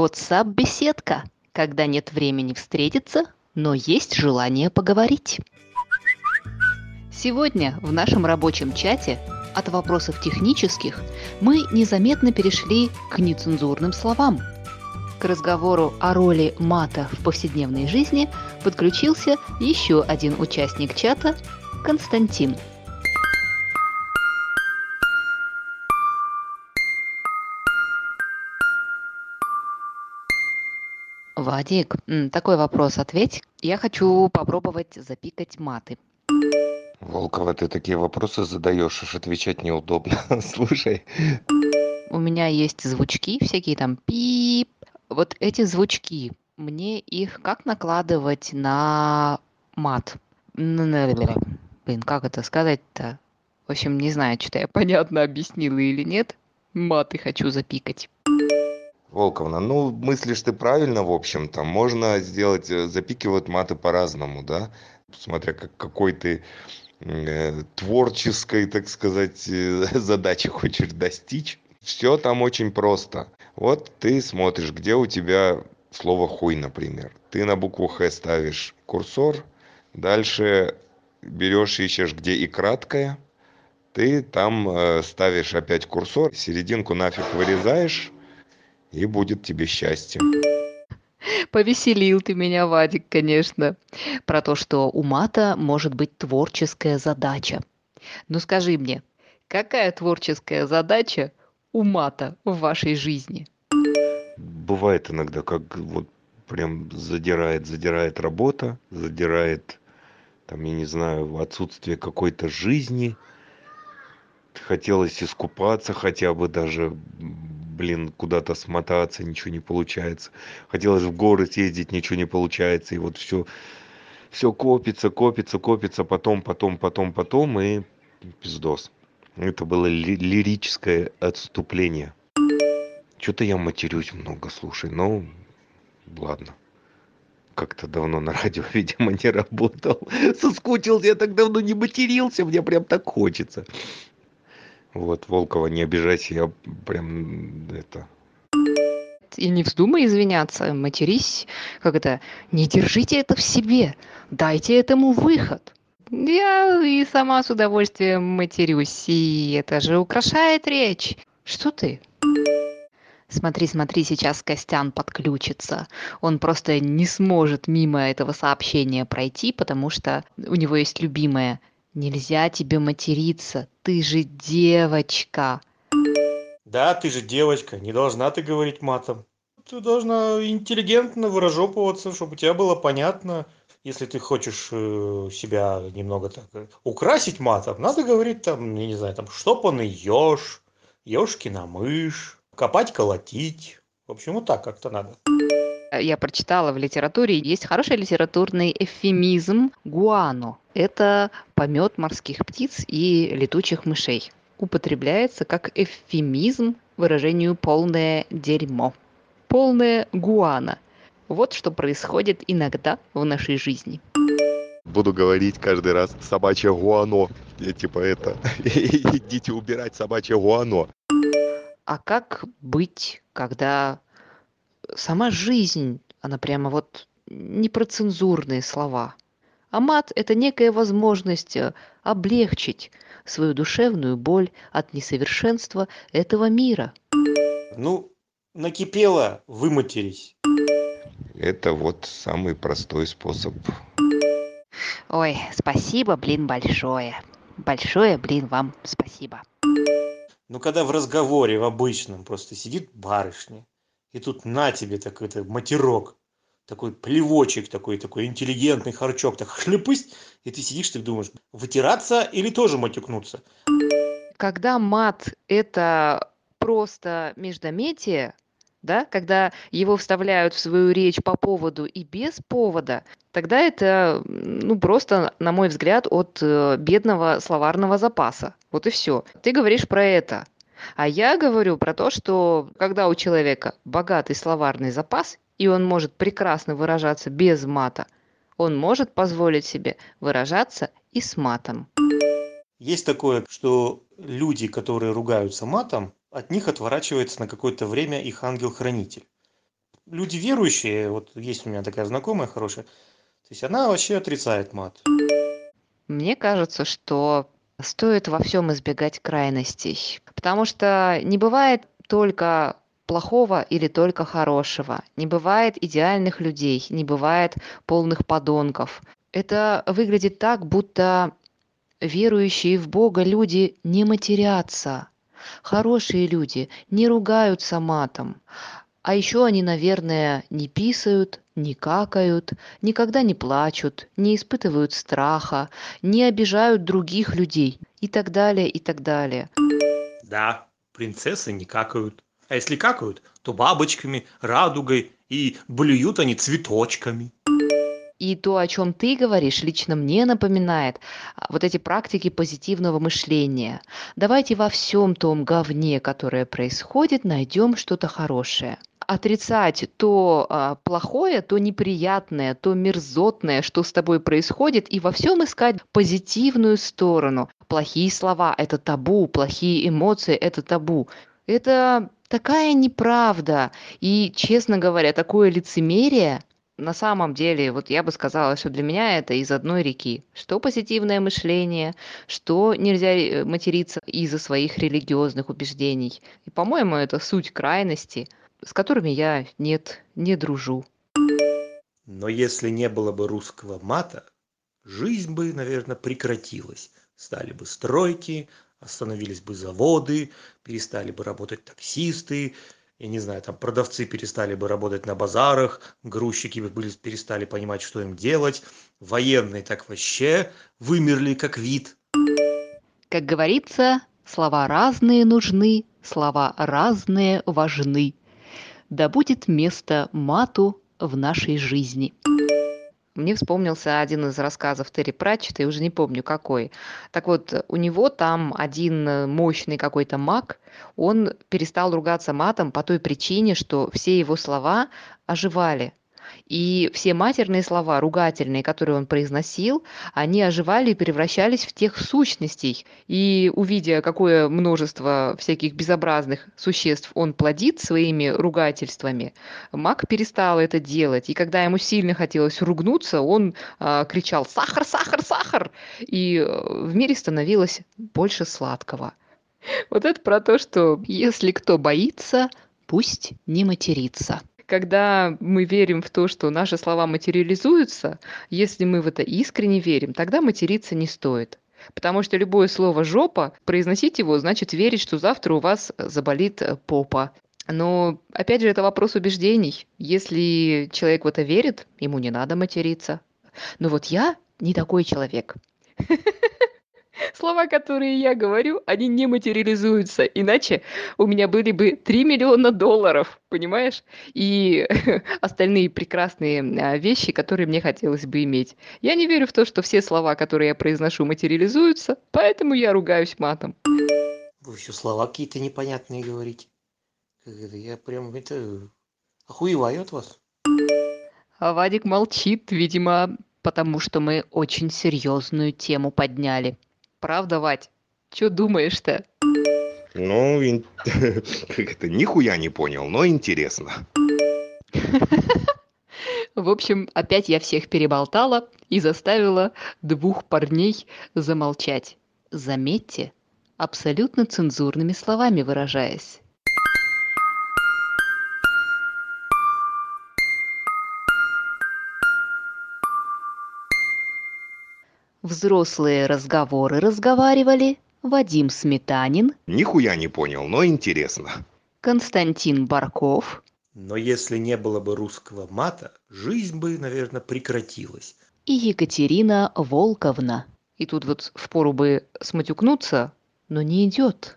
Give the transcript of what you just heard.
WhatsApp-беседка, когда нет времени встретиться, но есть желание поговорить. Сегодня в нашем рабочем чате от вопросов технических мы незаметно перешли к нецензурным словам. К разговору о роли мата в повседневной жизни подключился еще один участник чата – Константин – Вадик, такой вопрос ответь. Я хочу попробовать запикать маты. Волкова, ты такие вопросы задаешь, аж отвечать неудобно. Слушай. У меня есть звучки всякие там пип. Вот эти звучки, мне их как накладывать на мат? Блин, как это сказать-то? В общем, не знаю, что я понятно объяснила или нет. Маты хочу запикать. Волковна, ну мыслишь ты правильно, в общем-то. Можно сделать, э, запикивают маты по-разному, да, смотря как, какой ты э, творческой, так сказать, э, задачи хочешь достичь. Все там очень просто. Вот ты смотришь, где у тебя слово хуй, например. Ты на букву Х ставишь курсор, дальше берешь, ищешь, где и краткое, ты там э, ставишь опять курсор, серединку нафиг вырезаешь, и будет тебе счастье. Повеселил ты меня, Вадик, конечно, про то, что у мата может быть творческая задача. Ну скажи мне, какая творческая задача у мата в вашей жизни? Бывает иногда, как вот прям задирает, задирает работа, задирает, там, я не знаю, отсутствие какой-то жизни. Хотелось искупаться хотя бы даже блин, куда-то смотаться, ничего не получается. Хотелось в горы съездить, ничего не получается. И вот все, все копится, копится, копится, потом, потом, потом, потом, и пиздос. Это было ли- лирическое отступление. Что-то я матерюсь много, слушай, ну, ладно. Как-то давно на радио, видимо, не работал. Соскучился, я так давно не матерился, мне прям так хочется. Вот, Волкова, не обижайся, я прям это... И не вздумай извиняться, матерись, как это, не держите это в себе, дайте этому выход. Я и сама с удовольствием матерюсь, и это же украшает речь. Что ты? Смотри, смотри, сейчас Костян подключится. Он просто не сможет мимо этого сообщения пройти, потому что у него есть любимая Нельзя тебе материться, ты же девочка. Да, ты же девочка, не должна ты говорить матом. Ты должна интеллигентно выражопываться, чтобы тебя было понятно. Если ты хочешь э, себя немного так э, украсить матом, надо говорить там, я не знаю, там штопанный еж, ешкина мышь, копать, колотить. В общем, вот так как-то надо. Я прочитала в литературе, есть хороший литературный эвфемизм гуано. Это помет морских птиц и летучих мышей. Употребляется как эвфемизм выражению «полное дерьмо». Полное гуано. Вот что происходит иногда в нашей жизни. Буду говорить каждый раз собачье гуано. Я типа это, идите убирать собачье гуано. А как быть, когда сама жизнь, она прямо вот не про цензурные слова. А мат – это некая возможность э, облегчить свою душевную боль от несовершенства этого мира. Ну, накипело, выматерись. Это вот самый простой способ. Ой, спасибо, блин, большое. Большое, блин, вам спасибо. Ну, когда в разговоре, в обычном, просто сидит барышня, и тут на тебе такой-то матерок, такой плевочек такой, такой интеллигентный харчок, так хлепысь, и ты сидишь, ты думаешь, вытираться или тоже матюкнуться? Когда мат – это просто междометие, да, когда его вставляют в свою речь по поводу и без повода, тогда это, ну, просто, на мой взгляд, от э, бедного словарного запаса. Вот и все. Ты говоришь про это. А я говорю про то, что когда у человека богатый словарный запас, и он может прекрасно выражаться без мата, он может позволить себе выражаться и с матом. Есть такое, что люди, которые ругаются матом, от них отворачивается на какое-то время их ангел-хранитель. люди верующие, вот есть у меня такая знакомая хорошая, то есть она вообще отрицает мат. Мне кажется, что стоит во всем избегать крайностей, потому что не бывает только плохого или только хорошего, не бывает идеальных людей, не бывает полных подонков. Это выглядит так, будто верующие в Бога люди не матерятся. Хорошие люди не ругаются матом. А еще они, наверное, не писают, не какают, никогда не плачут, не испытывают страха, не обижают других людей и так далее, и так далее. Да, принцессы не какают. А если какают, то бабочками, радугой и блюют они цветочками. И то, о чем ты говоришь, лично мне напоминает а, вот эти практики позитивного мышления. Давайте во всем том говне, которое происходит, найдем что-то хорошее отрицать то а, плохое, то неприятное, то мерзотное, что с тобой происходит, и во всем искать позитивную сторону. Плохие слова – это табу, плохие эмоции – это табу. Это такая неправда. И, честно говоря, такое лицемерие, на самом деле, вот я бы сказала, что для меня это из одной реки. Что позитивное мышление, что нельзя э, материться из-за своих религиозных убеждений. И, по-моему, это суть крайности, с которыми я, нет, не дружу. Но если не было бы русского мата, жизнь бы, наверное, прекратилась. Стали бы стройки, остановились бы заводы, перестали бы работать таксисты, я не знаю, там продавцы перестали бы работать на базарах, грузчики бы были, перестали понимать, что им делать, военные так вообще вымерли как вид. Как говорится, слова разные нужны, слова разные важны. Да будет место мату в нашей жизни. Мне вспомнился один из рассказов Терри Пратчета, я уже не помню какой. Так вот, у него там один мощный какой-то маг, он перестал ругаться матом по той причине, что все его слова оживали. И все матерные слова, ругательные, которые он произносил, они оживали и превращались в тех сущностей. И увидя, какое множество всяких безобразных существ он плодит своими ругательствами, маг перестал это делать. И когда ему сильно хотелось ругнуться, он э, кричал «Сахар, сахар, сахар!» И э, в мире становилось больше сладкого. Вот это про то, что если кто боится, пусть не матерится когда мы верим в то, что наши слова материализуются, если мы в это искренне верим, тогда материться не стоит. Потому что любое слово «жопа», произносить его значит верить, что завтра у вас заболит э, попа. Но, опять же, это вопрос убеждений. Если человек в это верит, ему не надо материться. Но вот я не такой человек. слова, которые я говорю, они не материализуются. Иначе у меня были бы 3 миллиона долларов, понимаешь? И остальные прекрасные а, вещи, которые мне хотелось бы иметь. Я не верю в то, что все слова, которые я произношу, материализуются, поэтому я ругаюсь матом. Вы еще слова какие-то непонятные говорите. Я прям это охуеваю от вас. А Вадик молчит, видимо, потому что мы очень серьезную тему подняли. Правда, Вать? Чё думаешь-то? Ну, ин... как это, нихуя не понял, но интересно. В общем, опять я всех переболтала и заставила двух парней замолчать. Заметьте, абсолютно цензурными словами выражаясь. Взрослые разговоры разговаривали. Вадим Сметанин. Нихуя не понял, но интересно. Константин Барков. Но если не было бы русского мата, жизнь бы, наверное, прекратилась. И Екатерина Волковна. И тут вот впору бы сматюкнуться, но не идет.